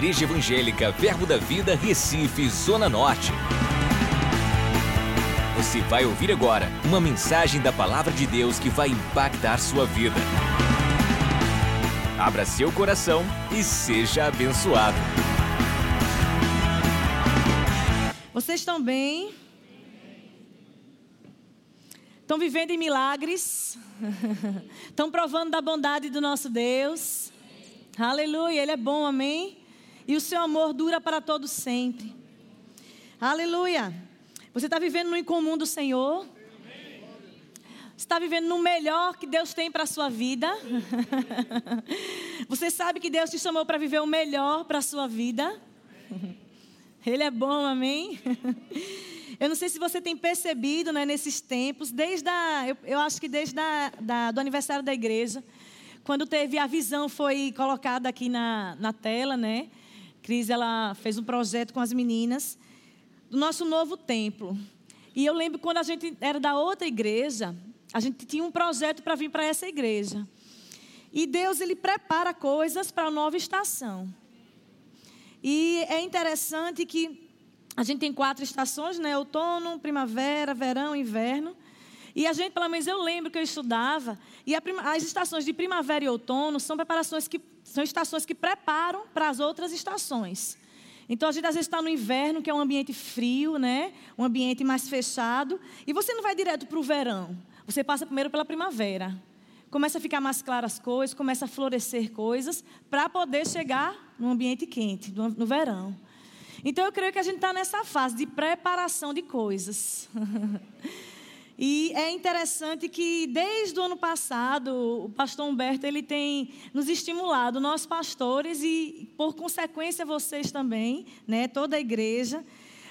Igreja Evangélica Verbo da Vida, Recife, Zona Norte. Você vai ouvir agora uma mensagem da Palavra de Deus que vai impactar sua vida. Abra seu coração e seja abençoado. Vocês estão bem? Estão vivendo em milagres? Estão provando da bondade do nosso Deus? Aleluia, Ele é bom, amém? E o seu amor dura para todo sempre. Aleluia. Você está vivendo no incomum do Senhor? Está vivendo no melhor que Deus tem para a sua vida? Você sabe que Deus te chamou para viver o melhor para a sua vida? Ele é bom, amém? Eu não sei se você tem percebido né, nesses tempos, desde a, eu, eu acho que desde a, da, do aniversário da igreja, quando teve a visão foi colocada aqui na, na tela, né? Cris, ela fez um projeto com as meninas do nosso novo templo. E eu lembro quando a gente era da outra igreja, a gente tinha um projeto para vir para essa igreja. E Deus ele prepara coisas para a nova estação. E é interessante que a gente tem quatro estações, né? Outono, primavera, verão, inverno. E a gente, pelo menos eu lembro que eu estudava, e as estações de primavera e outono são preparações que são estações que preparam para as outras estações. Então a gente às vezes está no inverno, que é um ambiente frio, né? Um ambiente mais fechado, e você não vai direto para o verão. Você passa primeiro pela primavera. Começa a ficar mais claras as coisas, começa a florescer coisas, para poder chegar no ambiente quente, no verão. Então eu creio que a gente está nessa fase de preparação de coisas. e é interessante que desde o ano passado o pastor Humberto ele tem nos estimulado, nós pastores e por consequência vocês também, né, toda a igreja,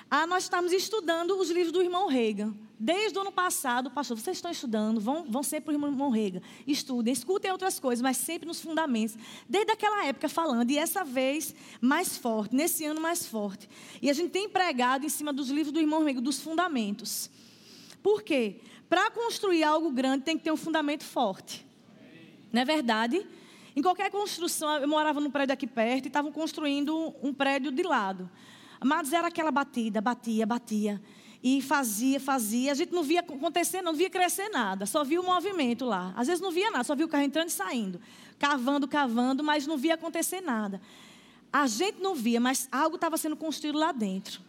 a nós estamos estudando os livros do irmão Reagan. Desde o ano passado, pastor, vocês estão estudando, vão, vão sempre para o irmão Rega. Estudem, escutem outras coisas, mas sempre nos fundamentos. Desde aquela época falando, e essa vez mais forte, nesse ano mais forte. E a gente tem pregado em cima dos livros do irmão Rega, dos fundamentos. Por quê? Para construir algo grande tem que ter um fundamento forte. Não é verdade? Em qualquer construção, eu morava num prédio aqui perto e estavam construindo um prédio de lado. Amados, era aquela batida, batia, batia. E fazia, fazia. A gente não via acontecer, não via crescer nada. Só via o movimento lá. Às vezes não via nada, só via o carro entrando e saindo. Cavando, cavando, mas não via acontecer nada. A gente não via, mas algo estava sendo construído lá dentro.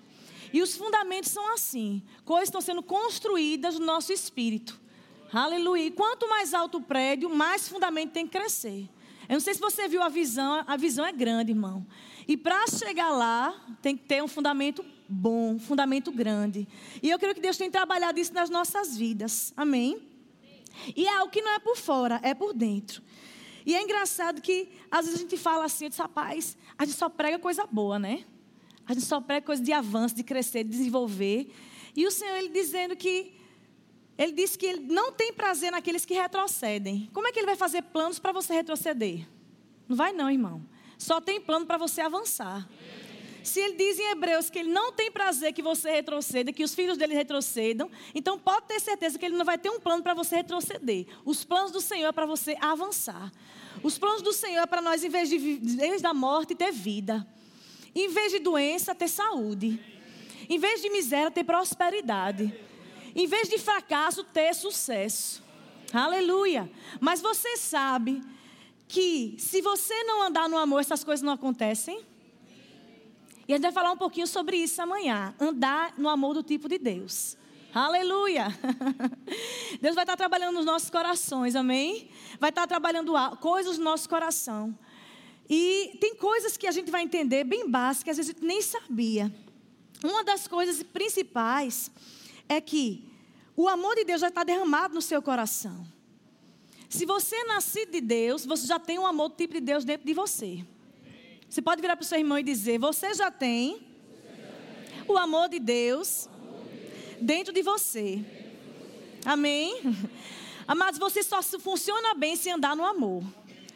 E os fundamentos são assim: coisas estão sendo construídas no nosso espírito. Aleluia. E quanto mais alto o prédio, mais fundamento tem que crescer. Eu não sei se você viu a visão, a visão é grande, irmão. E para chegar lá, tem que ter um fundamento bom, um fundamento grande. E eu creio que Deus tem trabalhado isso nas nossas vidas. Amém? E é algo que não é por fora, é por dentro. E é engraçado que às vezes a gente fala assim, eu disse, rapaz, a gente só prega coisa boa, né? A gente só prega coisa de avanço, de crescer, de desenvolver. E o Senhor, Ele dizendo que, Ele disse que Ele não tem prazer naqueles que retrocedem. Como é que Ele vai fazer planos para você retroceder? Não vai não, irmão. Só tem plano para você avançar. Se ele diz em Hebreus que ele não tem prazer que você retroceda, que os filhos dele retrocedam, então pode ter certeza que ele não vai ter um plano para você retroceder. Os planos do Senhor é para você avançar. Os planos do Senhor é para nós, em vez, de, em vez da morte, ter vida. Em vez de doença, ter saúde. Em vez de miséria, ter prosperidade. Em vez de fracasso, ter sucesso. Aleluia. Mas você sabe que se você não andar no amor, essas coisas não acontecem? E a gente vai falar um pouquinho sobre isso amanhã. Andar no amor do tipo de Deus. Aleluia! Deus vai estar trabalhando nos nossos corações, amém? Vai estar trabalhando coisas no nosso coração. E tem coisas que a gente vai entender bem básicas, às vezes a gente nem sabia. Uma das coisas principais é que o amor de Deus já está derramado no seu coração. Se você é nascido de Deus, você já tem um amor do tipo de Deus dentro de você. Você pode virar para o seu irmão e dizer: Você já tem o amor de Deus dentro de você. Amém? Amados, você só funciona bem se andar no amor.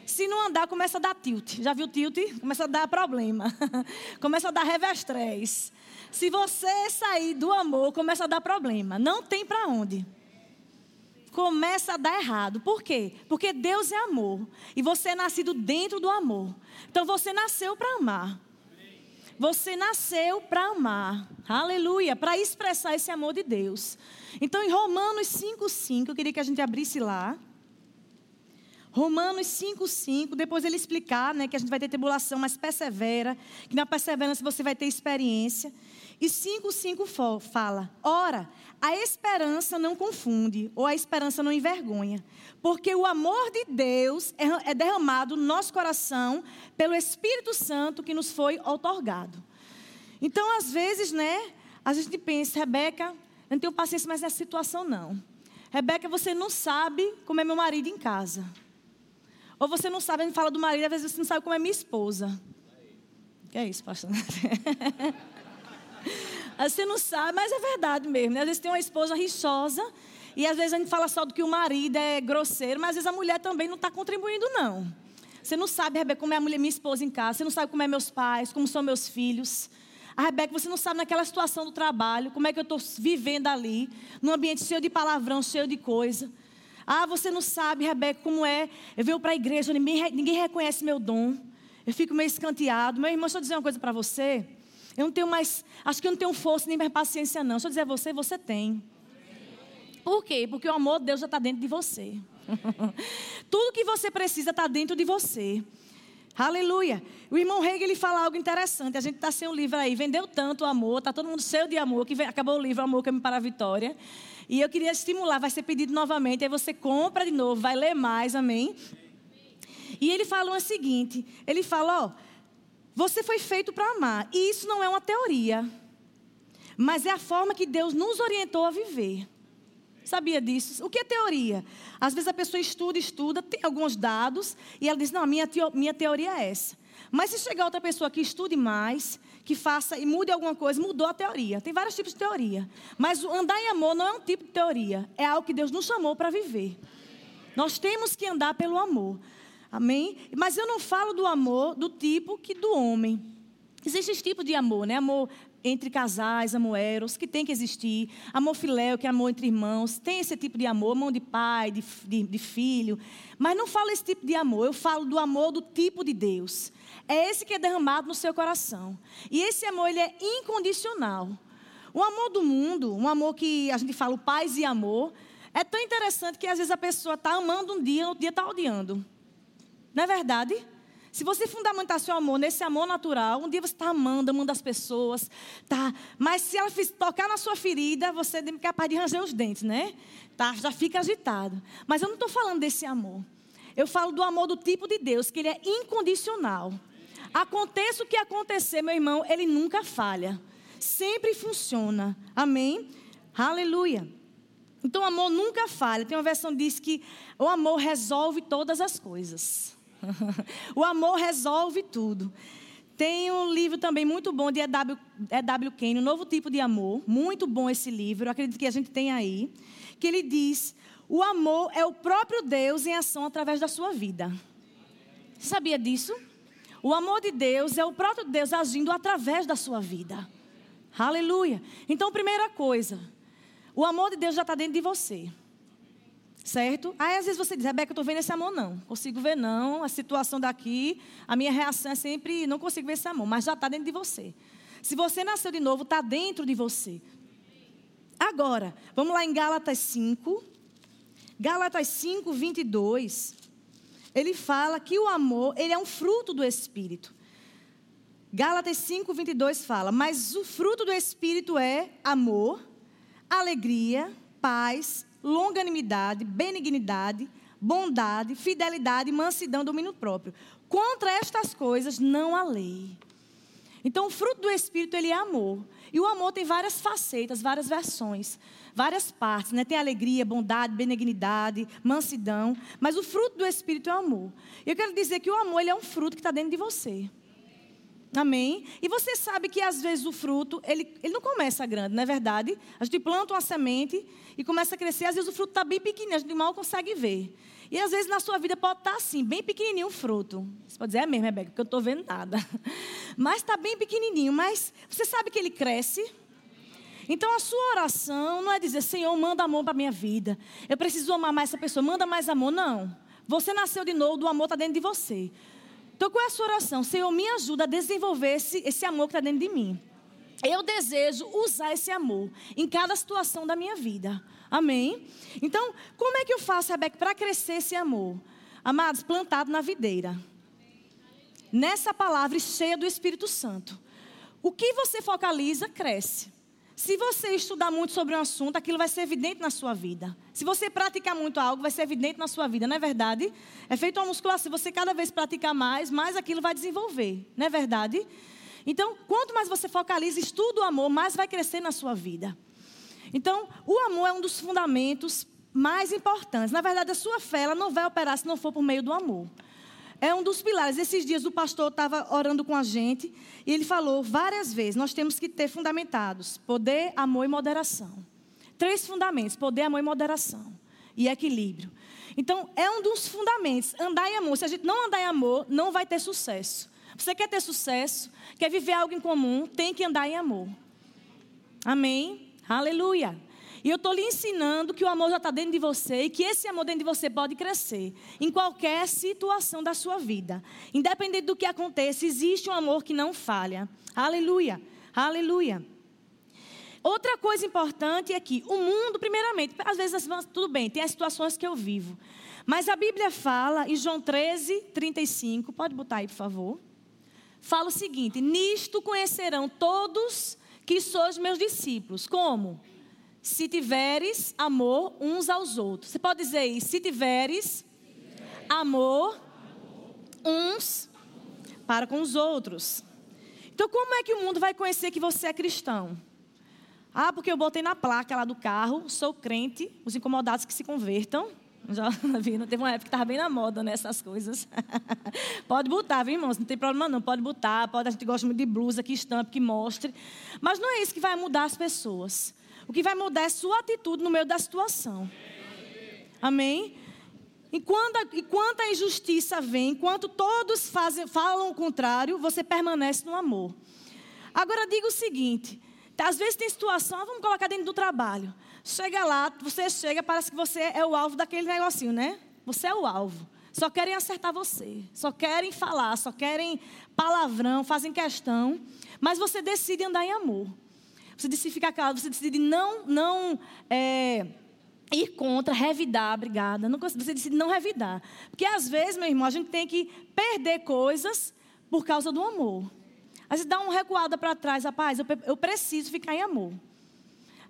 Se não andar, começa a dar tilt. Já viu tilt? Começa a dar problema. começa a dar revestrez. Se você sair do amor, começa a dar problema. Não tem para onde começa a dar errado. Por quê? Porque Deus é amor. E você é nascido dentro do amor. Então você nasceu para amar. Você nasceu para amar. Aleluia. Para expressar esse amor de Deus. Então, em Romanos 5,5, eu queria que a gente abrisse lá. Romanos 5,5, depois ele explicar né, que a gente vai ter tribulação, mas persevera, que na perseverança você vai ter experiência. E 5,5 fala: Ora, a esperança não confunde, ou a esperança não envergonha, porque o amor de Deus é, é derramado no nosso coração pelo Espírito Santo que nos foi otorgado. Então, às vezes, né, a gente pensa, Rebeca, eu não tenho paciência mais nessa situação, não. Rebeca, você não sabe como é meu marido em casa. Ou você não sabe, a gente fala do marido, às vezes você não sabe como é minha esposa. Que é isso, pastor? você não sabe, mas é verdade mesmo. Né? Às vezes tem uma esposa rixosa, e às vezes a gente fala só do que o marido é grosseiro, mas às vezes a mulher também não está contribuindo, não. Você não sabe, Rebeca, como é a mulher, minha esposa em casa. Você não sabe como é meus pais, como são meus filhos. A Rebeca, você não sabe naquela situação do trabalho, como é que eu estou vivendo ali, num ambiente cheio de palavrão, cheio de coisa. Ah, você não sabe, Rebeca, como é. Eu venho para a igreja, ninguém, ninguém reconhece meu dom. Eu fico meio escanteado. Meu irmão, deixa eu dizer uma coisa para você. Eu não tenho mais, acho que eu não tenho força nem mais paciência, não. Deixa eu dizer a você, você tem. Por quê? Porque o amor de Deus já está dentro de você. Tudo que você precisa está dentro de você. Aleluia. O irmão Reg, ele fala algo interessante. A gente está sem o livro aí. Vendeu tanto o amor, está todo mundo cheio de amor, que acabou o livro Amor Caminho para a Vitória. E eu queria estimular, vai ser pedido novamente, aí você compra de novo, vai ler mais, amém? E ele fala o seguinte: ele fala, ó, você foi feito para amar. E isso não é uma teoria, mas é a forma que Deus nos orientou a viver. Sabia disso? O que é teoria? Às vezes a pessoa estuda, estuda, tem alguns dados, e ela diz: Não, minha, minha teoria é essa. Mas se chegar outra pessoa que estude mais, que faça e mude alguma coisa, mudou a teoria. Tem vários tipos de teoria. Mas o andar em amor não é um tipo de teoria. É algo que Deus nos chamou para viver. Nós temos que andar pelo amor. Amém? Mas eu não falo do amor do tipo que do homem. Existem esse tipo de amor, né? Amor entre casais, amor eros, que tem que existir. Amor filéu, que é amor entre irmãos. Tem esse tipo de amor, amor de pai, de, de, de filho. Mas não falo esse tipo de amor. Eu falo do amor do tipo de Deus. É esse que é derramado no seu coração. E esse amor, ele é incondicional. O amor do mundo, um amor que a gente fala o paz e amor, é tão interessante que às vezes a pessoa está amando um dia, outro dia está odiando. Não é verdade? Se você fundamentar seu amor nesse amor natural, um dia você está amando, amando as pessoas, tá? Mas se ela tocar na sua ferida, você é capaz de ranger os dentes, né? Tá? Já fica agitado. Mas eu não estou falando desse amor. Eu falo do amor do tipo de Deus, que ele é incondicional. Aconteça o que acontecer, meu irmão, ele nunca falha. Sempre funciona. Amém? Aleluia. Então o amor nunca falha. Tem uma versão que diz que o amor resolve todas as coisas. o amor resolve tudo. Tem um livro também muito bom de E.W. E.W. Kane, um novo tipo de amor. Muito bom esse livro, acredito que a gente tem aí. Que ele diz: o amor é o próprio Deus em ação através da sua vida. Sabia disso? O amor de Deus é o próprio Deus agindo através da sua vida. Aleluia. Então, primeira coisa, o amor de Deus já está dentro de você. Certo? Aí às vezes você diz, Rebeca, eu estou vendo esse amor, não. Consigo ver, não. A situação daqui, a minha reação é sempre, não consigo ver esse amor, mas já está dentro de você. Se você nasceu de novo, está dentro de você. Agora, vamos lá em Gálatas 5. Gálatas 5, 22 ele fala que o amor, ele é um fruto do Espírito. Gálatas 5, 22 fala, mas o fruto do Espírito é amor, alegria, paz, longanimidade, benignidade, bondade, fidelidade, mansidão, domínio próprio. Contra estas coisas não há lei. Então, o fruto do Espírito, ele é amor. E o amor tem várias facetas, várias versões, várias partes, né? Tem alegria, bondade, benignidade, mansidão. Mas o fruto do Espírito é amor. E eu quero dizer que o amor, ele é um fruto que está dentro de você. Amém? E você sabe que às vezes o fruto, ele, ele não começa grande, não é verdade? A gente planta uma semente e começa a crescer, às vezes o fruto está bem pequenininho, a gente mal consegue ver. E às vezes na sua vida pode estar assim, bem pequenininho o fruto. Você pode dizer, é mesmo, Rebeca, porque eu estou vendo nada. Mas está bem pequenininho. Mas você sabe que ele cresce? Então a sua oração não é dizer, Senhor, manda amor para a minha vida. Eu preciso amar mais essa pessoa, manda mais amor. Não. Você nasceu de novo, o amor está dentro de você. Então, qual é a sua oração? Senhor, me ajuda a desenvolver esse, esse amor que está dentro de mim. Eu desejo usar esse amor em cada situação da minha vida. Amém? Então, como é que eu faço, Rebeca, para crescer esse amor? Amados, plantado na videira. Nessa palavra cheia do Espírito Santo. O que você focaliza, cresce. Se você estudar muito sobre um assunto, aquilo vai ser evidente na sua vida. Se você praticar muito algo, vai ser evidente na sua vida, não é verdade? É feito uma musculação. Se você cada vez praticar mais, mais aquilo vai desenvolver, não é verdade? Então, quanto mais você focaliza, estuda o amor, mais vai crescer na sua vida. Então, o amor é um dos fundamentos mais importantes. Na verdade, a sua fé ela não vai operar se não for por meio do amor. É um dos pilares. Esses dias o pastor estava orando com a gente e ele falou várias vezes: nós temos que ter fundamentados poder, amor e moderação. Três fundamentos: poder, amor e moderação. E equilíbrio. Então, é um dos fundamentos. Andar em amor. Se a gente não andar em amor, não vai ter sucesso. Você quer ter sucesso, quer viver algo em comum, tem que andar em amor. Amém? Aleluia. E eu estou lhe ensinando que o amor já está dentro de você e que esse amor dentro de você pode crescer em qualquer situação da sua vida. Independente do que aconteça, existe um amor que não falha. Aleluia. Aleluia. Outra coisa importante é que o mundo, primeiramente, às vezes tudo bem, tem as situações que eu vivo. Mas a Bíblia fala em João 13, 35, pode botar aí, por favor. Fala o seguinte: Nisto conhecerão todos que sois meus discípulos. Como? Se tiveres amor uns aos outros. Você pode dizer isso? Se tiveres amor uns para com os outros. Então, como é que o mundo vai conhecer que você é cristão? Ah, porque eu botei na placa lá do carro, sou crente, os incomodados que se convertam. Já viram? Teve uma época que estava bem na moda nessas né, coisas. pode botar, viu, irmãos? Não tem problema não. Pode botar. Pode, a gente gosta muito de blusa que estampe, que mostre. Mas não é isso que vai mudar as pessoas. O que vai mudar é sua atitude no meio da situação. Amém? Enquanto a, enquanto a injustiça vem, enquanto todos fazem, falam o contrário, você permanece no amor. Agora diga o seguinte: às vezes tem situação, vamos colocar dentro do trabalho. Chega lá, você chega, parece que você é o alvo daquele negocinho, né? Você é o alvo. Só querem acertar você, só querem falar, só querem palavrão, fazem questão, mas você decide andar em amor. Você decide ficar calado, você decide não, não é, ir contra, revidar, obrigada. Não, você decide não revidar. Porque às vezes, meu irmão, a gente tem que perder coisas por causa do amor. Às vezes dá uma recuada para trás, rapaz, eu, eu preciso ficar em amor.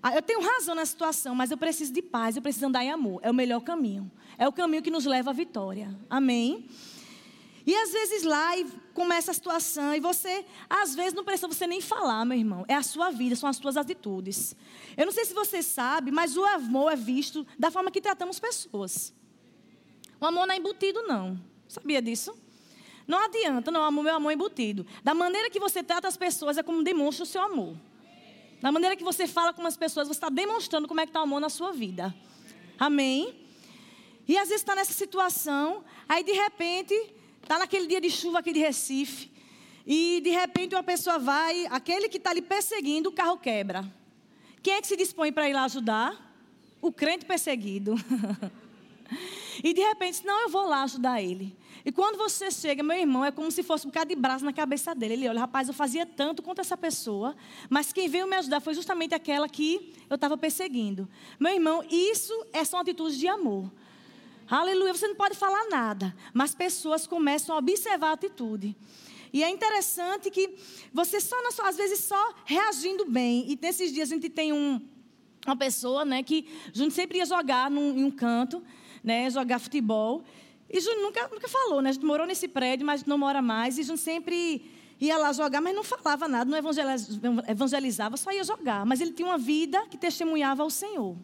Ah, eu tenho razão na situação, mas eu preciso de paz, eu preciso andar em amor. É o melhor caminho. É o caminho que nos leva à vitória. Amém? E às vezes lá e começa a situação e você, às vezes não precisa você nem falar, meu irmão. É a sua vida, são as suas atitudes. Eu não sei se você sabe, mas o amor é visto da forma que tratamos pessoas. O amor não é embutido, não. Sabia disso? Não adianta, não, amor, meu amor é embutido. Da maneira que você trata as pessoas é como demonstra o seu amor. Da maneira que você fala com as pessoas, você está demonstrando como é que está o amor na sua vida. Amém? E às vezes está nessa situação, aí de repente, está naquele dia de chuva aqui de Recife, e de repente uma pessoa vai, aquele que está lhe perseguindo, o carro quebra. Quem é que se dispõe para ir lá ajudar? O crente perseguido. e de repente, não, eu vou lá ajudar ele. E quando você chega, meu irmão, é como se fosse um bocado de braço na cabeça dele. Ele olha, rapaz, eu fazia tanto contra essa pessoa, mas quem veio me ajudar foi justamente aquela que eu estava perseguindo. Meu irmão, isso é são atitudes de amor. Aleluia, você não pode falar nada, mas pessoas começam a observar a atitude. E é interessante que você só, às vezes, só reagindo bem. E nesses dias a gente tem um, uma pessoa, né, que gente sempre ia jogar num, em um canto, né, jogar futebol. E Júnior nunca, nunca falou, né? A gente morou nesse prédio, mas não mora mais. E Júnior sempre ia lá jogar, mas não falava nada, não evangelizava, só ia jogar. Mas ele tinha uma vida que testemunhava ao Senhor.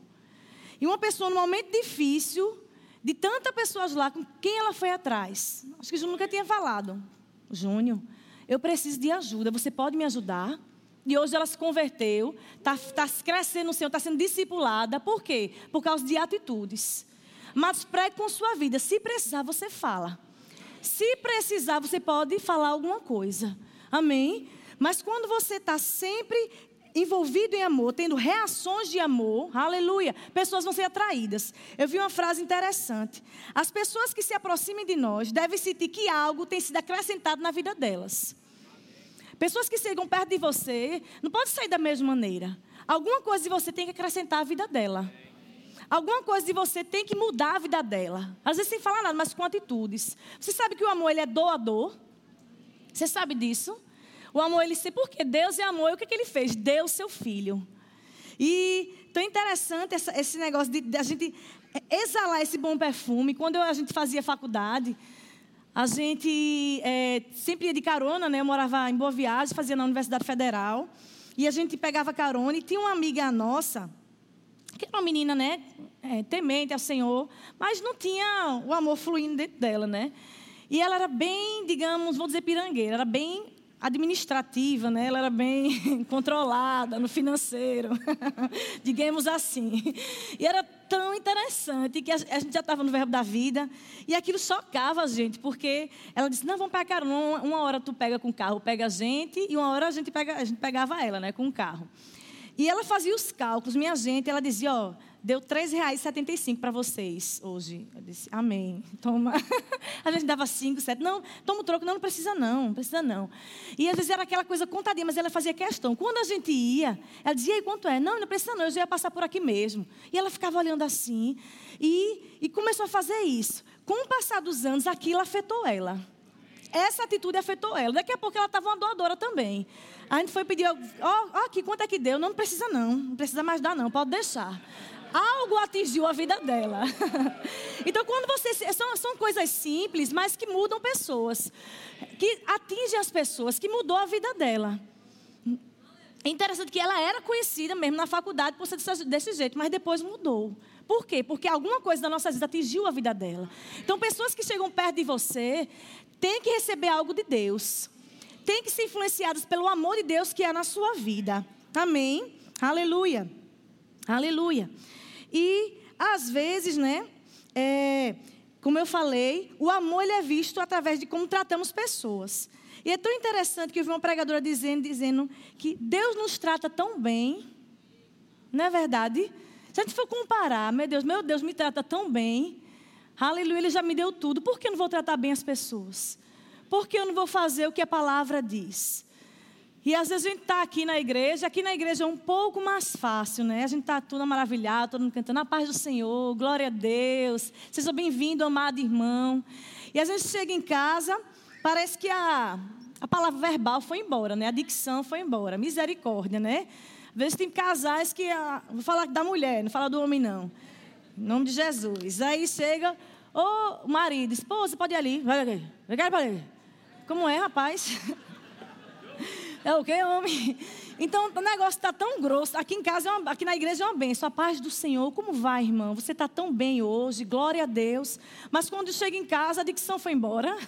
E uma pessoa, num momento difícil, de tantas pessoas lá, com quem ela foi atrás? Acho que Júnior nunca tinha falado. Júnior, eu preciso de ajuda, você pode me ajudar? E hoje ela se converteu, está tá crescendo no Senhor, está sendo discipulada. Por quê? Por causa de atitudes. Mas pregue com sua vida. Se precisar, você fala. Se precisar, você pode falar alguma coisa. Amém? Mas quando você está sempre envolvido em amor, tendo reações de amor, aleluia, pessoas vão ser atraídas. Eu vi uma frase interessante. As pessoas que se aproximem de nós devem sentir que algo tem sido acrescentado na vida delas. Pessoas que chegam perto de você, não pode sair da mesma maneira. Alguma coisa de você tem que acrescentar à vida dela. Alguma coisa de você tem que mudar a vida dela. Às vezes sem falar nada, mas com atitudes. Você sabe que o amor ele é doador? Você sabe disso? O amor, ele se porque Deus é amor. E o que, que ele fez? Deu seu filho. E tão interessante essa, esse negócio de, de, a gente exalar esse bom perfume. Quando eu, a gente fazia faculdade, a gente é, sempre ia de carona, né? Eu morava em Boa Viagem, fazia na Universidade Federal. E a gente pegava carona e tinha uma amiga nossa, que era uma menina, né? É, temente ao Senhor, mas não tinha o amor fluindo dentro dela, né? E ela era bem, digamos, vou dizer pirangueira, era bem administrativa, né? Ela era bem controlada no financeiro, digamos assim. E era tão interessante que a, gente já estava no verbo da vida e aquilo chocava a gente, porque ela disse: "Não, vamos pegar carona, uma, hora tu pega com o carro, pega a gente e uma hora a gente pega, a gente pegava ela, né, com o carro". E ela fazia os cálculos, minha gente, ela dizia, ó, deu R$ 3,75 para vocês hoje. Eu disse, amém. Toma. A gente dava 5, 7. Não, toma o troco. Não, não precisa não, não precisa não. E às vezes era aquela coisa contadinha, mas ela fazia questão. Quando a gente ia, ela dizia, e quanto é? Não, não precisa não, eu já ia passar por aqui mesmo. E ela ficava olhando assim. E, e começou a fazer isso. Com o passar dos anos, aquilo afetou ela. Essa atitude afetou ela. Daqui a pouco ela estava uma doadora também. A gente foi pedir, ó, oh, aqui, quanto é que deu? Não, não precisa não, não precisa mais dar não, pode deixar algo atingiu a vida dela. então, quando você. São, são coisas simples, mas que mudam pessoas. Que atingem as pessoas, que mudou a vida dela. É interessante que ela era conhecida mesmo na faculdade por ser desse jeito, mas depois mudou. Por quê? Porque alguma coisa da nossa vida atingiu a vida dela. Então, pessoas que chegam perto de você têm que receber algo de Deus. Têm que ser influenciadas pelo amor de Deus que é na sua vida. Amém? Aleluia. Aleluia. E, às vezes, né, é, como eu falei, o amor ele é visto através de como tratamos pessoas. E é tão interessante que eu vi uma pregadora dizendo, dizendo que Deus nos trata tão bem, não é verdade? Se a gente for comparar, meu Deus, meu Deus me trata tão bem, aleluia, Ele já me deu tudo, por que eu não vou tratar bem as pessoas? Por que eu não vou fazer o que a palavra diz? E às vezes a gente está aqui na igreja, aqui na igreja é um pouco mais fácil, né? A gente está tudo maravilhado, todo mundo cantando a paz do Senhor, glória a Deus, seja bem-vindo, amado irmão. E às vezes chega em casa, parece que a, a palavra verbal foi embora, né? A dicção foi embora, misericórdia, né? Às vezes tem casais que, a, vou falar da mulher, não fala do homem não. Em nome de Jesus. Aí chega, ô marido, esposa, pode ir ali, vai aqui, vai aqui, Como é, rapaz? É o que, homem? Então o negócio está tão grosso. Aqui em casa, é uma, aqui na igreja é uma benção. A paz do Senhor. Como vai, irmão? Você está tão bem hoje. Glória a Deus. Mas quando chega em casa, a dicção foi embora.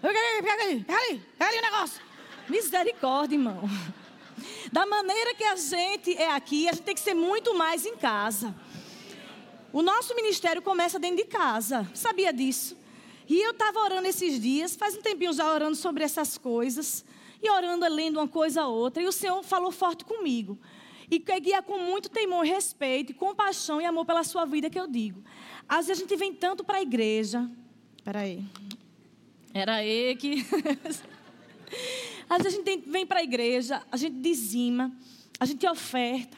Pega ali, pega ali, pega ali, pega ali o negócio. Misericórdia, irmão. Da maneira que a gente é aqui, a gente tem que ser muito mais em casa. O nosso ministério começa dentro de casa. Sabia disso? E eu estava orando esses dias, faz um tempinho já orando sobre essas coisas, e orando, lendo uma coisa a outra, e o Senhor falou forte comigo. E que guia com muito temor, respeito, compaixão e amor pela sua vida que eu digo. Às vezes a gente vem tanto para a igreja. Peraí. Era aí que. Às vezes a gente vem para a igreja, a gente dizima, a gente oferta,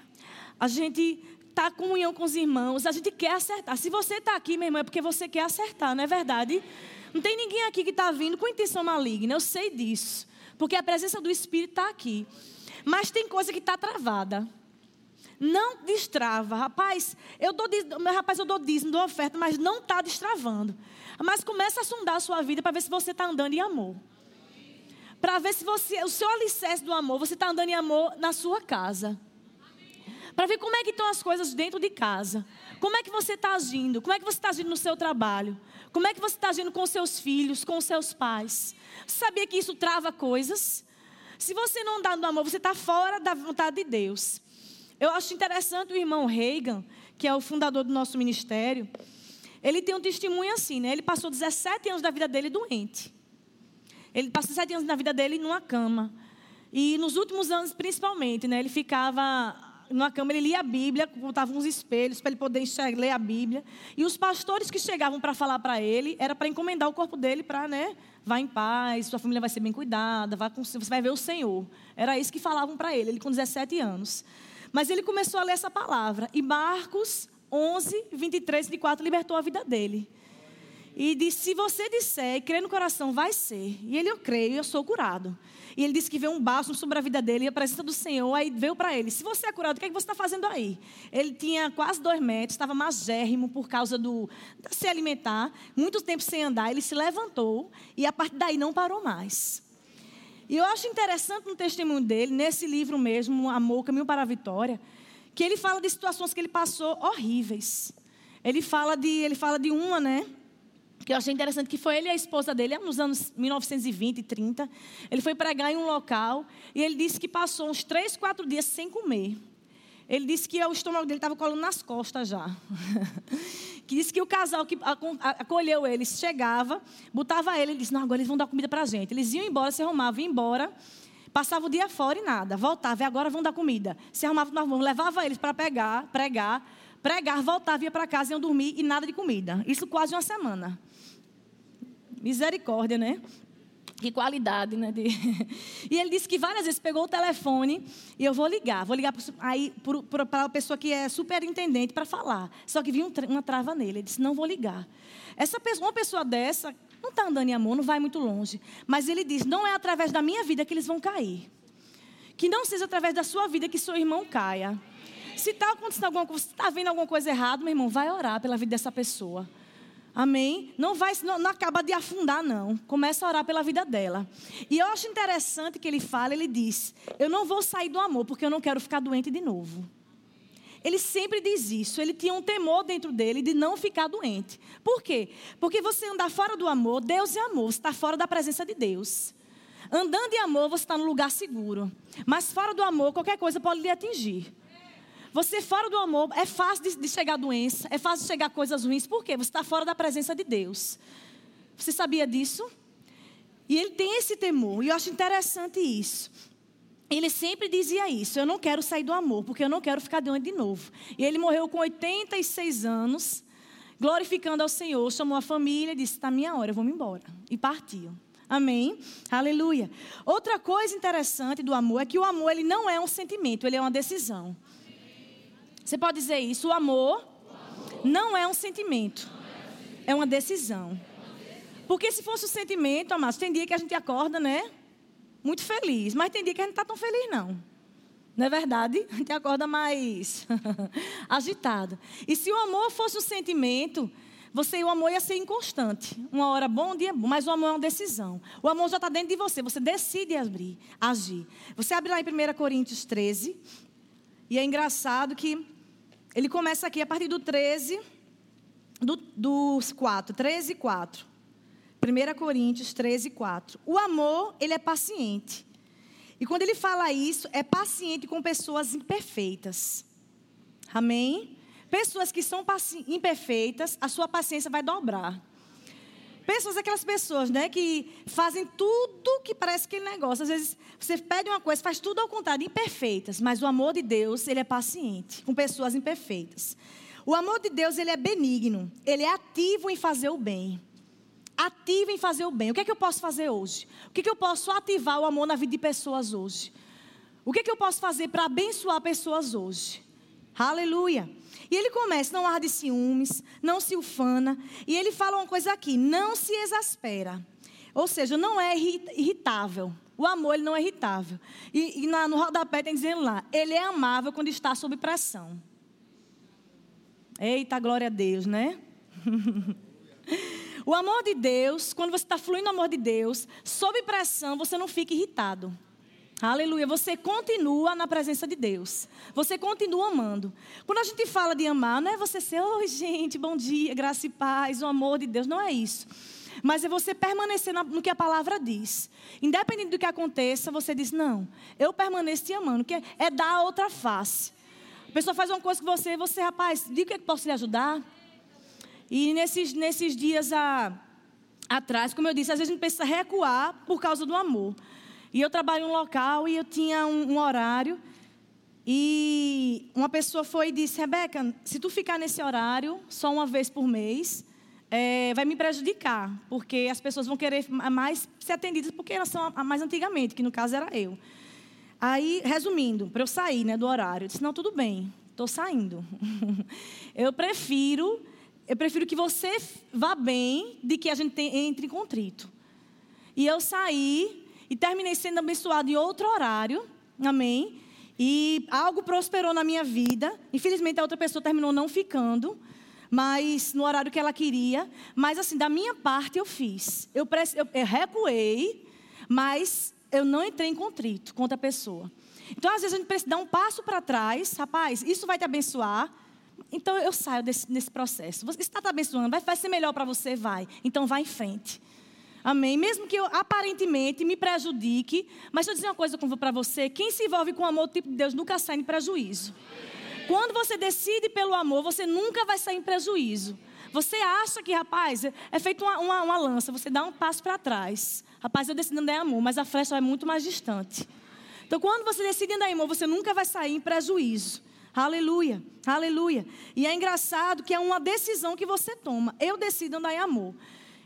a gente está comunhão com os irmãos, a gente quer acertar. Se você está aqui, meu irmão, é porque você quer acertar, não é verdade? Não tem ninguém aqui que está vindo com intenção maligna, eu sei disso. Porque a presença do Espírito está aqui. Mas tem coisa que está travada. Não destrava. Rapaz, eu dou, rapaz, eu dou dízimo, dou oferta, mas não está destravando. Mas começa a sondar a sua vida para ver se você está andando em amor. Para ver se você, o seu alicerce do amor, você está andando em amor na sua casa para ver como é que estão as coisas dentro de casa. Como é que você está agindo? Como é que você está agindo no seu trabalho? Como é que você está agindo com seus filhos, com seus pais? Você sabia que isso trava coisas? Se você não dá no amor, você está fora da vontade de Deus. Eu acho interessante o irmão Reagan, que é o fundador do nosso ministério. Ele tem um testemunho assim, né? Ele passou 17 anos da vida dele doente. Ele passou 17 anos da vida dele numa cama. E nos últimos anos, principalmente, né, ele ficava na cama, ele lia a Bíblia, botava uns espelhos para ele poder enxergar, ler a Bíblia. E os pastores que chegavam para falar para ele, era para encomendar o corpo dele para, né, vá em paz, sua família vai ser bem cuidada, vá com, você vai ver o Senhor. Era isso que falavam para ele, ele com 17 anos. Mas ele começou a ler essa palavra. E Marcos 11, 23 de 4 libertou a vida dele. E disse: Se você disser e crer no coração, vai ser. E ele, eu creio, eu sou curado. E ele disse que veio um bálsamo sobre a vida dele e a presença do Senhor. Aí veio para ele: Se você é curado, o que, é que você está fazendo aí? Ele tinha quase dois metros, estava magérrimo por causa do de se alimentar, muito tempo sem andar. Ele se levantou e a partir daí não parou mais. E eu acho interessante no testemunho dele, nesse livro mesmo, Amor, Caminho para a Vitória, que ele fala de situações que ele passou horríveis. Ele fala de, ele fala de uma, né? Que eu achei interessante, que foi ele e a esposa dele, nos anos 1920 e 30. Ele foi pregar em um local e ele disse que passou uns três, quatro dias sem comer. Ele disse que o estômago dele estava colando nas costas já. que disse que o casal que acolheu eles chegava, botava ele, ele disse, não, agora eles vão dar comida para a gente. Eles iam embora, se arrumavam, iam embora, passava o dia fora e nada, voltava, e agora vão dar comida. Se vamos, levava eles para pegar, pregar, pregar, voltava, ia para casa, iam dormir e nada de comida. Isso quase uma semana. Misericórdia, né? Que qualidade, né? De... E ele disse que várias vezes pegou o telefone e eu vou ligar. Vou ligar para a pessoa que é superintendente para falar. Só que vinha uma trava nele. Ele disse: Não vou ligar. Essa pessoa, uma pessoa dessa não está andando em amor, não vai muito longe. Mas ele diz: Não é através da minha vida que eles vão cair. Que não seja através da sua vida que seu irmão caia. Se está acontecendo alguma coisa, se está vendo alguma coisa errada, meu irmão, vai orar pela vida dessa pessoa. Amém? Não vai, não, não, acaba de afundar, não. Começa a orar pela vida dela. E eu acho interessante que ele fala, ele diz: Eu não vou sair do amor porque eu não quero ficar doente de novo. Ele sempre diz isso. Ele tinha um temor dentro dele de não ficar doente. Por quê? Porque você andar fora do amor, Deus é amor, você está fora da presença de Deus. Andando em amor, você está no lugar seguro. Mas fora do amor, qualquer coisa pode lhe atingir. Você fora do amor, é fácil de, de chegar doença, é fácil de chegar coisas ruins. Por quê? Você está fora da presença de Deus. Você sabia disso? E ele tem esse temor, e eu acho interessante isso. Ele sempre dizia isso: eu não quero sair do amor, porque eu não quero ficar doente de novo. E ele morreu com 86 anos, glorificando ao Senhor, chamou a família, disse: está minha hora, eu vou me embora. E partiu. Amém? Aleluia. Outra coisa interessante do amor é que o amor ele não é um sentimento, ele é uma decisão. Você pode dizer isso: o amor, não é um sentimento, é uma decisão. Porque se fosse um sentimento, amados, tem dia que a gente acorda, né? Muito feliz, mas tem dia que a gente não está tão feliz, não. Não é verdade? A gente acorda mais agitado. E se o amor fosse um sentimento, você o amor ia ser inconstante. Uma hora bom, um dia bom, mas o amor é uma decisão. O amor já está dentro de você, você decide abrir, agir. Você abre lá em 1 Coríntios 13, e é engraçado que ele começa aqui a partir do 13, do, dos 4, 13 e 4. 1 Coríntios 13 e 4. O amor, ele é paciente. E quando ele fala isso, é paciente com pessoas imperfeitas. Amém? Pessoas que são imperfeitas, a sua paciência vai dobrar. Pessoas, aquelas pessoas, né, que fazem tudo que parece aquele negócio. Às vezes você pede uma coisa, faz tudo ao contrário, imperfeitas. Mas o amor de Deus, ele é paciente com pessoas imperfeitas. O amor de Deus, ele é benigno. Ele é ativo em fazer o bem. Ativo em fazer o bem. O que é que eu posso fazer hoje? O que é que eu posso ativar o amor na vida de pessoas hoje? O que é que eu posso fazer para abençoar pessoas hoje? Aleluia. E ele começa, não arde ciúmes, não se ufana. E ele fala uma coisa aqui, não se exaspera. Ou seja, não é irritável. O amor, ele não é irritável. E, e na, no rodapé tem dizendo lá, ele é amável quando está sob pressão. Eita, glória a Deus, né? o amor de Deus, quando você está fluindo no amor de Deus, sob pressão, você não fica irritado. Aleluia. Você continua na presença de Deus. Você continua amando. Quando a gente fala de amar, não é você ser, oi, gente, bom dia, graça e paz, o amor de Deus. Não é isso. Mas é você permanecer no que a palavra diz. Independente do que aconteça, você diz: Não, eu permaneço te amando. Que é dar a outra face. A pessoa faz uma coisa com você, você, rapaz, diga o que, é que posso lhe ajudar. E nesses, nesses dias a, atrás, como eu disse, às vezes a gente precisa recuar por causa do amor. E eu trabalho em um local e eu tinha um, um horário. E uma pessoa foi e disse: Rebeca, se tu ficar nesse horário só uma vez por mês, é, vai me prejudicar, porque as pessoas vão querer mais ser atendidas porque elas são a mais antigamente, que no caso era eu. Aí, resumindo, para eu sair né, do horário, eu disse: não, tudo bem, estou saindo. eu prefiro, eu prefiro que você vá bem de que a gente entre em contrito. E eu saí e terminei sendo abençoado em outro horário, amém? E algo prosperou na minha vida. Infelizmente, a outra pessoa terminou não ficando, mas no horário que ela queria. Mas, assim, da minha parte, eu fiz. Eu, eu, recuei, mas eu não entrei em contrito contra a pessoa. Então, às vezes, a gente precisa dar um passo para trás. Rapaz, isso vai te abençoar. Então, eu saio desse, desse processo. Você está te abençoando, vai, vai ser melhor para você? Vai. Então, vá em frente. Amém? Mesmo que eu aparentemente me prejudique, mas deixa eu dizer uma coisa para você: quem se envolve com amor do tipo de Deus nunca sai em prejuízo. Quando você decide pelo amor, você nunca vai sair em prejuízo. Você acha que, rapaz, é feito uma, uma, uma lança, você dá um passo para trás. Rapaz, eu decido andar em amor, mas a flecha é muito mais distante. Então, quando você decide andar em amor, você nunca vai sair em prejuízo. Aleluia, aleluia. E é engraçado que é uma decisão que você toma. Eu decido andar em amor.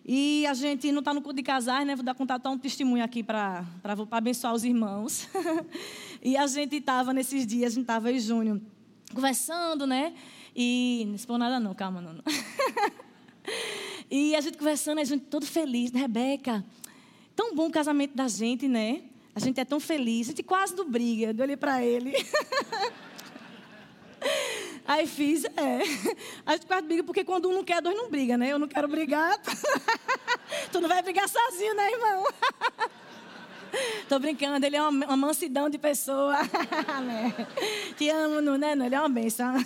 E a gente não está no culto de casais, né? Vou dar contar um testemunho aqui para abençoar os irmãos. e a gente estava nesses dias, a gente estava em junho, conversando, né? E não expor nada não, calma, não. e a gente conversando, a gente todo feliz, né, Rebeca? Tão bom o casamento da gente, né? A gente é tão feliz, a gente quase não briga. Eu olhei para ele. Aí fiz, é. A gente quase briga porque quando um não quer, dois não briga, né? Eu não quero brigar. tu não vai brigar sozinho, né, irmão? Tô brincando, ele é uma, uma mansidão de pessoa. Te amo, não, né? Ele é uma benção.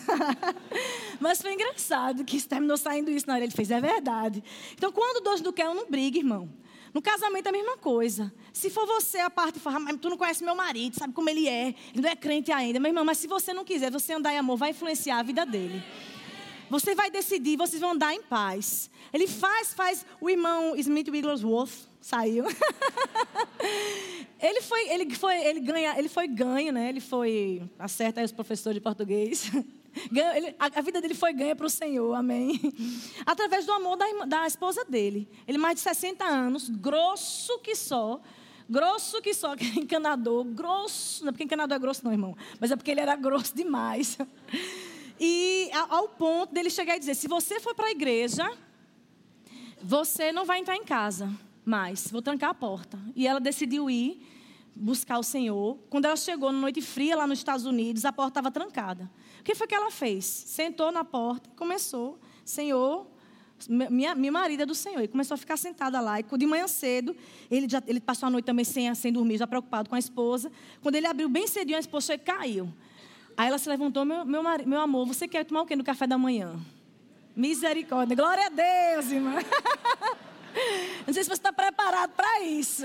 Mas foi engraçado que terminou saindo isso na hora. Ele fez, é verdade. Então, quando dois não querem, não briga, irmão. No casamento é a mesma coisa. Se for você a parte falar, mas tu não conhece meu marido, sabe como ele é, ele não é crente ainda. Meu irmão, mas se você não quiser, você andar em amor, vai influenciar a vida dele. Você vai decidir, vocês vão andar em paz. Ele faz, faz. O irmão Smith Wigglesworth saiu. ele foi, ele foi, ele ganha, ele foi ganho, né? Ele foi, acerta aí os professores de português. A, vida dele foi ganha para o Senhor, amém. Através do amor da, da esposa dele. Ele, mais de 60 anos, grosso que só. Grosso que só, que encanador, grosso. Não é porque encanador é grosso, não, irmão. Mas é porque ele era grosso demais. E ao ponto dele chegar e dizer: se você for para a igreja, você não vai entrar em casa mais. Vou trancar a porta. E ela decidiu ir buscar o Senhor. Quando ela chegou na noite fria lá nos Estados Unidos, a porta estava trancada. O que foi que ela fez? Sentou na porta e começou, Senhor, minha, minha marido é do Senhor. E começou a ficar sentada lá. E de manhã cedo, ele, já, ele passou a noite também sem, sem dormir, já preocupado com a esposa. Quando ele abriu bem cedinho, a esposa caiu. Aí ela se levantou, meu, meu, meu amor, você quer tomar o quê no café da manhã? Misericórdia. Glória a Deus, irmã. Não sei se você está preparado para isso.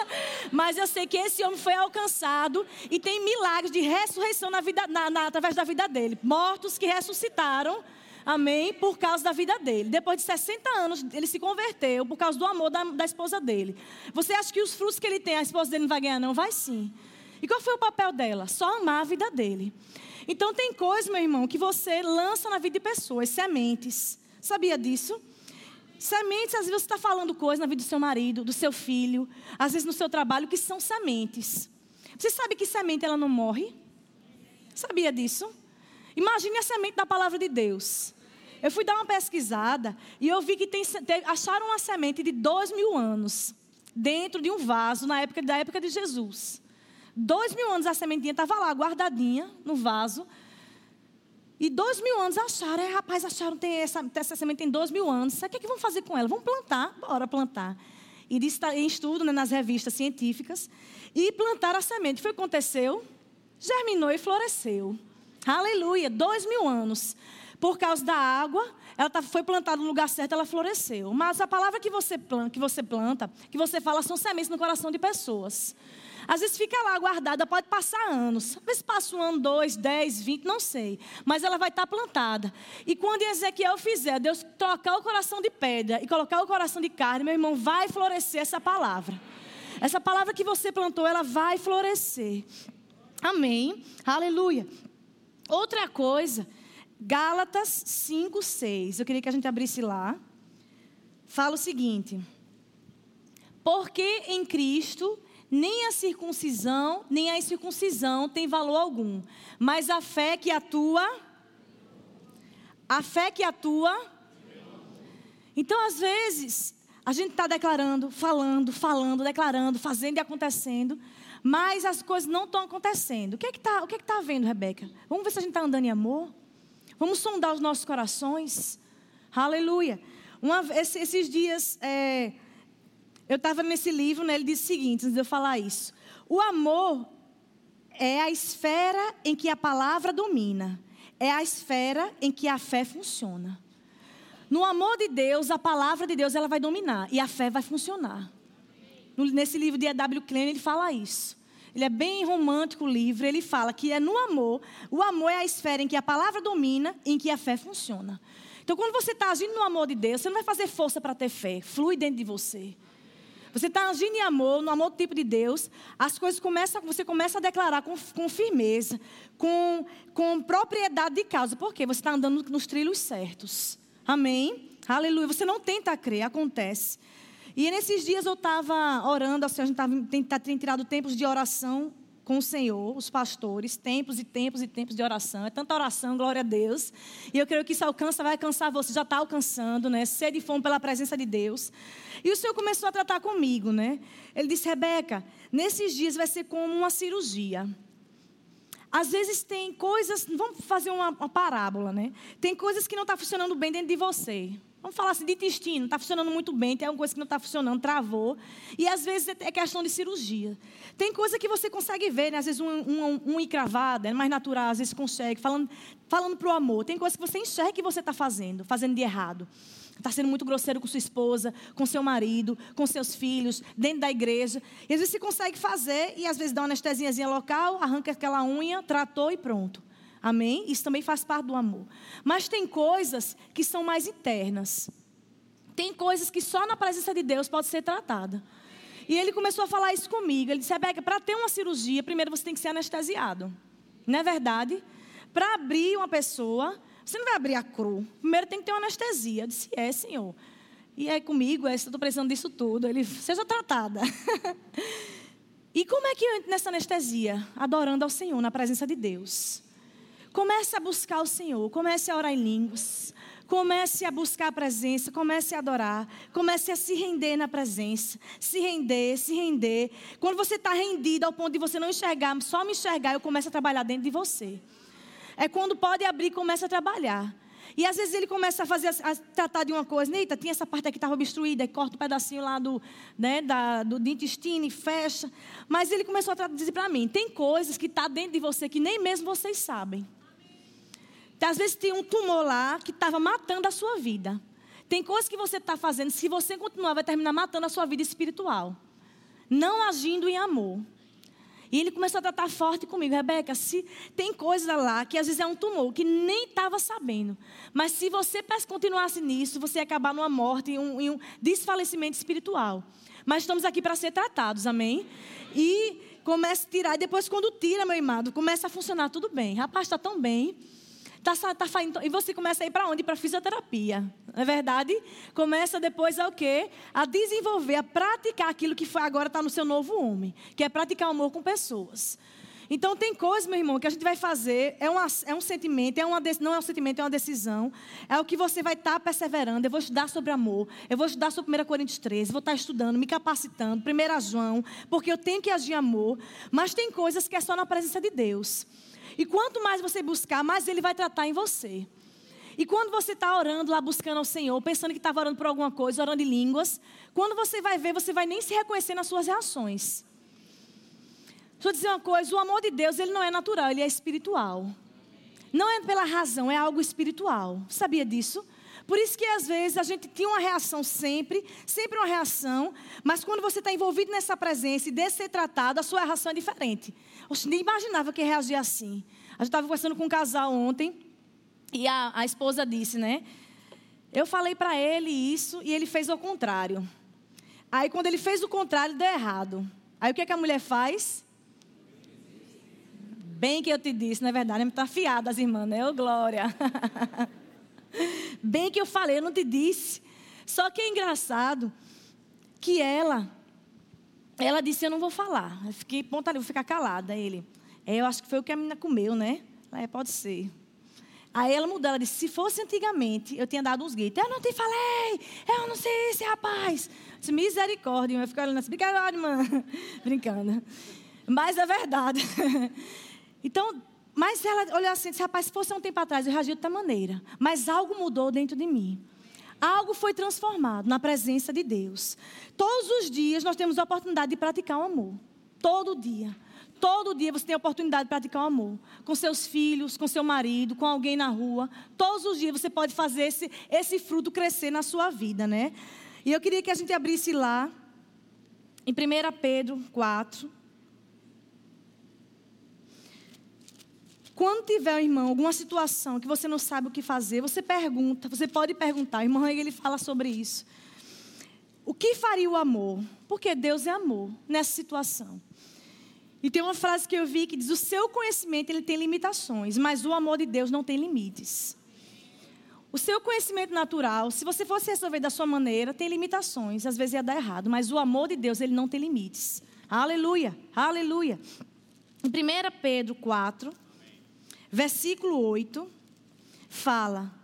Mas eu sei que esse homem foi alcançado e tem milagres de ressurreição na vida, na, na, através da vida dele. Mortos que ressuscitaram. Amém? Por causa da vida dele. Depois de 60 anos, ele se converteu por causa do amor da, da esposa dele. Você acha que os frutos que ele tem, a esposa dele não vai ganhar? Não, vai sim. E qual foi o papel dela? Só amar a vida dele. Então tem coisas, meu irmão, que você lança na vida de pessoas, sementes. Sabia disso? Sementes, às vezes você está falando coisas na vida do seu marido, do seu filho, às vezes no seu trabalho, que são sementes. Você sabe que semente ela não morre? Sabia disso? Imagine a semente da palavra de Deus. Eu fui dar uma pesquisada e eu vi que tem, acharam uma semente de dois mil anos dentro de um vaso na época da época de Jesus. Dois mil anos a sementinha estava lá guardadinha no vaso e dois mil anos acharam, é, rapaz, acharam, tem essa, essa semente tem dois mil anos. O que, é que vão fazer com ela? Vão plantar, bora plantar. E disse, tá, em estudo né, nas revistas científicas. E plantaram a semente. Foi o que aconteceu? Germinou e floresceu. Aleluia, dois mil anos. Por causa da água, ela tá, foi plantada no lugar certo, ela floresceu. Mas a palavra que você planta, que você, planta, que você fala, são sementes no coração de pessoas. Às vezes fica lá guardada, pode passar anos. Às vezes passa um ano, dois, dez, vinte, não sei. Mas ela vai estar plantada. E quando Ezequiel fizer, Deus trocar o coração de pedra e colocar o coração de carne, meu irmão, vai florescer essa palavra. Essa palavra que você plantou, ela vai florescer. Amém. Aleluia. Outra coisa, Gálatas 5, 6. Eu queria que a gente abrisse lá. Fala o seguinte: Porque em Cristo nem a circuncisão, nem a incircuncisão tem valor algum, mas a fé que atua, a fé que atua. Então, às vezes, a gente está declarando, falando, falando, declarando, fazendo e acontecendo, mas as coisas não estão acontecendo. O que é que está é tá havendo, Rebeca? Vamos ver se a gente está andando em amor? Vamos sondar os nossos corações? Aleluia. Uma, esses dias, é, eu estava nesse livro, né, ele disse o seguinte, antes de eu falar isso. O amor é a esfera em que a palavra domina. É a esfera em que a fé funciona. No amor de Deus, a palavra de Deus ela vai dominar e a fé vai funcionar. Nesse livro de E.W. Klein, ele fala isso. Ele é bem romântico o livro, ele fala que é no amor, o amor é a esfera em que a palavra domina e em que a fé funciona. Então, quando você está agindo no amor de Deus, você não vai fazer força para ter fé, flui dentro de você. Você está agindo em amor, no amor do tipo de Deus, as coisas começam, você começa a declarar com, com firmeza, com, com propriedade de causa. Por quê? Você está andando nos trilhos certos. Amém? Aleluia. Você não tenta crer, acontece. E nesses dias eu estava orando, assim, a gente tava, tem, tá, tem tirado tempos de oração com o Senhor, os pastores, tempos e tempos e tempos de oração. É tanta oração, glória a Deus. E eu creio que isso alcança, vai alcançar você, já está alcançando, né? Sede e fome pela presença de Deus. E o Senhor começou a tratar comigo, né? Ele disse, Rebeca, nesses dias vai ser como uma cirurgia. Às vezes tem coisas, vamos fazer uma, uma parábola, né? Tem coisas que não estão tá funcionando bem dentro de você. Vamos falar assim, de intestino, está funcionando muito bem, tem alguma coisa que não está funcionando, travou. E às vezes é questão de cirurgia. Tem coisa que você consegue ver, né? às vezes um, um, um é mais natural, às vezes consegue, falando, falando para o amor. Tem coisa que você enxerga que você está fazendo, fazendo de errado. Está sendo muito grosseiro com sua esposa, com seu marido, com seus filhos, dentro da igreja. E às vezes você consegue fazer, e às vezes dá uma anestesiazinha local, arranca aquela unha, tratou e pronto. Amém? Isso também faz parte do amor. Mas tem coisas que são mais internas. Tem coisas que só na presença de Deus pode ser tratada. E ele começou a falar isso comigo. Ele disse: Rebeca, para ter uma cirurgia, primeiro você tem que ser anestesiado. Não é verdade? Para abrir uma pessoa, você não vai abrir a cru. Primeiro tem que ter uma anestesia. Eu disse: É, senhor. E é comigo, é, eu estou precisando disso tudo. Ele, seja tratada. e como é que eu entro nessa anestesia? Adorando ao Senhor, na presença de Deus. Comece a buscar o Senhor, comece a orar em línguas, comece a buscar a presença, comece a adorar, comece a se render na presença, se render, se render. Quando você está rendido ao ponto de você não enxergar, só me enxergar, eu começo a trabalhar dentro de você. É quando pode abrir, começa a trabalhar. E às vezes ele começa a fazer, a tratar de uma coisa, Neita, tinha essa parte aqui que estava obstruída, e corta um pedacinho lá do, né, da, do, do intestino e fecha. Mas ele começou a dizer para mim: tem coisas que está dentro de você que nem mesmo vocês sabem. Às vezes tem um tumor lá que estava matando a sua vida. Tem coisas que você está fazendo, se você continuar, vai terminar matando a sua vida espiritual. Não agindo em amor. E ele começou a tratar forte comigo, Rebeca, se tem coisa lá que às vezes é um tumor, que nem estava sabendo. Mas se você continuasse nisso, você ia acabar numa morte, em um, em um desfalecimento espiritual. Mas estamos aqui para ser tratados, amém? E começa a tirar, e depois quando tira, meu amado, começa a funcionar tudo bem. Rapaz, está tão bem. Tá, tá, e você começa a ir para onde? Para fisioterapia. Não é verdade? Começa depois a o quê? A desenvolver, a praticar aquilo que foi agora está no seu novo homem, que é praticar amor com pessoas. Então tem coisas, meu irmão, que a gente vai fazer, é, uma, é um sentimento, é uma, não é um sentimento, é uma decisão. É o que você vai estar tá perseverando. Eu vou estudar sobre amor, eu vou estudar sobre 1 Coríntios 13, vou estar tá estudando, me capacitando, 1 João, porque eu tenho que agir amor. Mas tem coisas que é só na presença de Deus. E quanto mais você buscar, mais Ele vai tratar em você. E quando você está orando lá, buscando ao Senhor, pensando que estava orando por alguma coisa, orando em línguas, quando você vai ver, você vai nem se reconhecer nas suas reações. Deixa eu dizer uma coisa: o amor de Deus, ele não é natural, ele é espiritual. Não é pela razão, é algo espiritual. Sabia disso? Por isso que às vezes a gente tinha uma reação sempre, sempre uma reação, mas quando você está envolvido nessa presença e de ser tratado, a sua reação é diferente. Eu nem imaginava que reagir assim. A gente estava conversando com um casal ontem e a, a esposa disse, né? Eu falei para ele isso e ele fez o contrário. Aí quando ele fez o contrário, deu errado. Aí o que, é que a mulher faz? Bem que eu te disse, não é verdade? Está afiada as irmãs, né? Ô, glória. Bem que eu falei, eu não te disse. Só que é engraçado que ela, ela disse, eu não vou falar. Eu fiquei, ponta ali, vou ficar calada. Ele, é, eu acho que foi o que a menina comeu, né? É, pode ser. Aí ela mudou, ela disse, se fosse antigamente, eu tinha dado uns gritos. Eu não te falei, eu não sei esse rapaz. Disse, misericórdia, eu ficar olhando assim, brincadeira, irmã. Brincando. Mas é verdade. Então, mas ela olhou assim, disse, rapaz, se fosse um tempo atrás, eu reagi de outra maneira. Mas algo mudou dentro de mim. Algo foi transformado na presença de Deus. Todos os dias nós temos a oportunidade de praticar o amor. Todo dia. Todo dia você tem a oportunidade de praticar o amor. Com seus filhos, com seu marido, com alguém na rua. Todos os dias você pode fazer esse, esse fruto crescer na sua vida, né? E eu queria que a gente abrisse lá, em 1 Pedro 4. Quando tiver, irmão, alguma situação que você não sabe o que fazer, você pergunta, você pode perguntar. O irmão ele fala sobre isso. O que faria o amor? Porque Deus é amor nessa situação. E tem uma frase que eu vi que diz: "O seu conhecimento ele tem limitações, mas o amor de Deus não tem limites." O seu conhecimento natural, se você fosse resolver da sua maneira, tem limitações, às vezes ia dar errado, mas o amor de Deus, ele não tem limites. Aleluia. Aleluia. Em 1 Pedro 4, versículo 8, fala: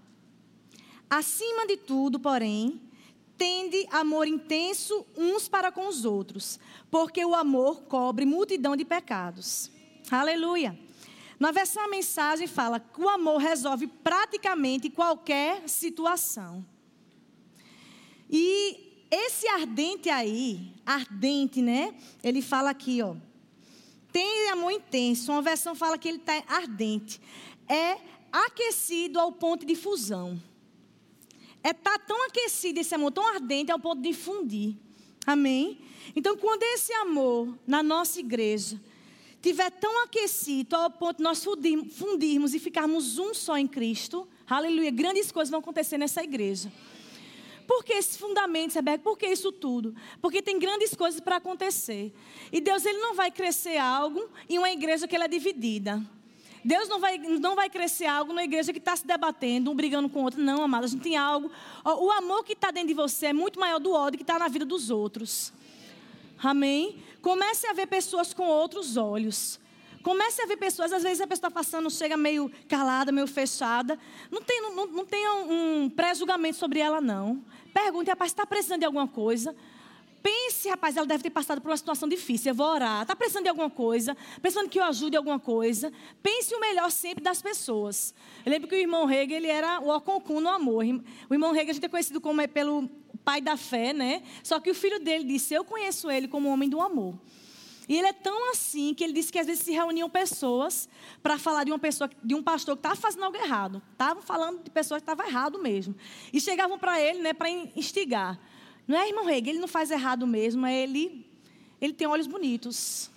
Acima de tudo, porém, tende amor intenso uns para com os outros, porque o amor cobre multidão de pecados. Aleluia. Na versão a mensagem fala que o amor resolve praticamente qualquer situação. E esse ardente aí, ardente, né? Ele fala aqui, ó. Tem amor intenso. Uma versão fala que ele está ardente. É aquecido ao ponto de fusão. É tá tão aquecido esse amor, tão ardente ao ponto de fundir. Amém? Então, quando esse amor na nossa igreja tiver tão aquecido ao ponto de nós fundirmos e ficarmos um só em Cristo, aleluia, grandes coisas vão acontecer nessa igreja. Por que esses fundamentos, Rebeca? Por que isso tudo? Porque tem grandes coisas para acontecer. E Deus ele não vai crescer algo em uma igreja que ela é dividida. Deus não vai, não vai crescer algo numa igreja que está se debatendo, um brigando com o outro. Não, amada, a gente tem algo. O amor que está dentro de você é muito maior do ódio que está na vida dos outros. Amém? Comece a ver pessoas com outros olhos. Comece a ver pessoas, às vezes a pessoa está passando, chega meio calada, meio fechada. Não, tem, não, não tenha um pré-julgamento sobre ela, não. Pergunte, rapaz, está precisando de alguma coisa? Pense, rapaz, ela deve ter passado por uma situação difícil. Eu vou orar. Está precisando de alguma coisa? Precisando que eu ajude alguma coisa? Pense o melhor sempre das pessoas. Eu lembro que o irmão Rega, ele era o Oconcum no amor. O irmão Rega, a gente é conhecido como é pelo pai da fé, né? Só que o filho dele disse: Eu conheço ele como homem do amor. E ele é tão assim que ele disse que às vezes se reuniam pessoas para falar de uma pessoa, de um pastor que estava fazendo algo errado. Estavam falando de pessoas que estavam errado mesmo. E chegavam para ele, né, para instigar. Não é, irmão Reg, ele não faz errado mesmo, é ele, ele tem olhos bonitos.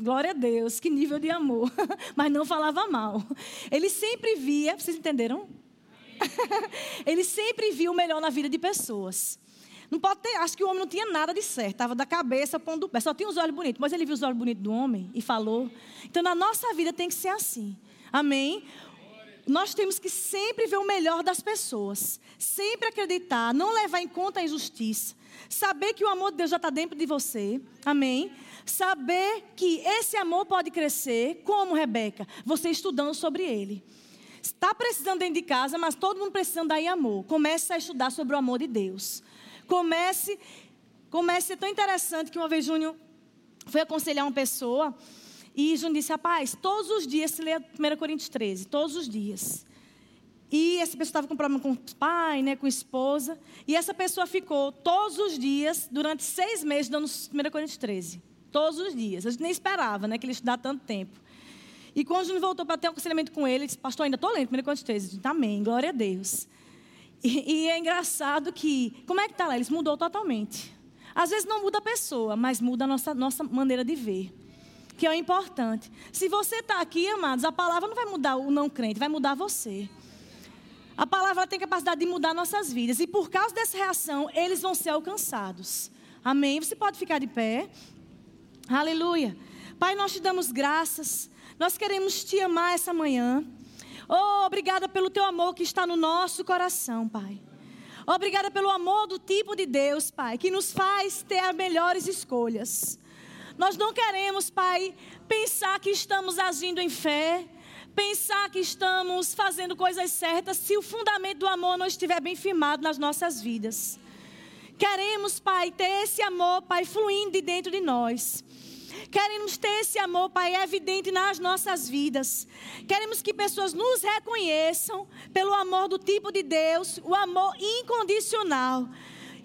Glória a Deus, que nível de amor. Mas não falava mal. Ele sempre via, vocês entenderam? ele sempre viu o melhor na vida de pessoas. Não pode ter, acho que o homem não tinha nada de certo, estava da cabeça pondo o pé, só tinha os olhos bonitos, mas ele viu os olhos bonitos do homem e falou. Então na nossa vida tem que ser assim. Amém? Nós temos que sempre ver o melhor das pessoas, sempre acreditar, não levar em conta a injustiça, saber que o amor de Deus já está dentro de você, amém? Saber que esse amor pode crescer, como Rebeca, você estudando sobre ele. Está precisando dentro de casa, mas todo mundo precisando daí amor. Comece a estudar sobre o amor de Deus. Comece, comece ser tão interessante que uma vez Júnior foi aconselhar uma pessoa e Júnior disse, rapaz, todos os dias se lê 1 Coríntios 13, todos os dias. E essa pessoa estava com problema com o pai, né, com a esposa. E essa pessoa ficou todos os dias, durante seis meses, dando 1 Coríntios 13. Todos os dias. A gente nem esperava né, que ele estudasse tanto tempo. E quando o voltou para ter um aconselhamento com ele, ele disse, pastor, ainda estou lendo 1 Coríntios 13. Eu disse, Amém, glória a Deus. E, e é engraçado que, como é que está lá? Eles mudou totalmente. Às vezes não muda a pessoa, mas muda a nossa, nossa maneira de ver. Que é o importante. Se você está aqui, amados, a palavra não vai mudar o não crente, vai mudar você. A palavra tem capacidade de mudar nossas vidas. E por causa dessa reação, eles vão ser alcançados. Amém. Você pode ficar de pé. Aleluia. Pai, nós te damos graças. Nós queremos te amar essa manhã. Oh, obrigada pelo teu amor que está no nosso coração, Pai. Obrigada pelo amor do tipo de Deus, Pai, que nos faz ter as melhores escolhas. Nós não queremos, Pai, pensar que estamos agindo em fé, pensar que estamos fazendo coisas certas, se o fundamento do amor não estiver bem firmado nas nossas vidas. Queremos, Pai, ter esse amor, Pai, fluindo de dentro de nós. Queremos ter esse amor, Pai, evidente nas nossas vidas. Queremos que pessoas nos reconheçam pelo amor do tipo de Deus, o amor incondicional.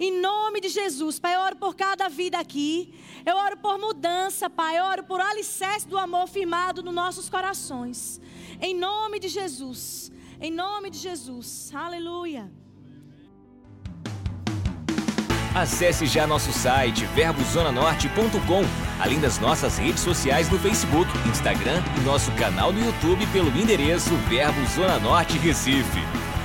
Em nome de Jesus, Pai, eu oro por cada vida aqui. Eu oro por mudança, Pai. Eu oro por alicerce do amor firmado nos nossos corações. Em nome de Jesus. Em nome de Jesus. Aleluia. Acesse já nosso site verbozonanorte.com, além das nossas redes sociais no Facebook, Instagram e nosso canal no YouTube pelo endereço Verbo Zona Norte Recife.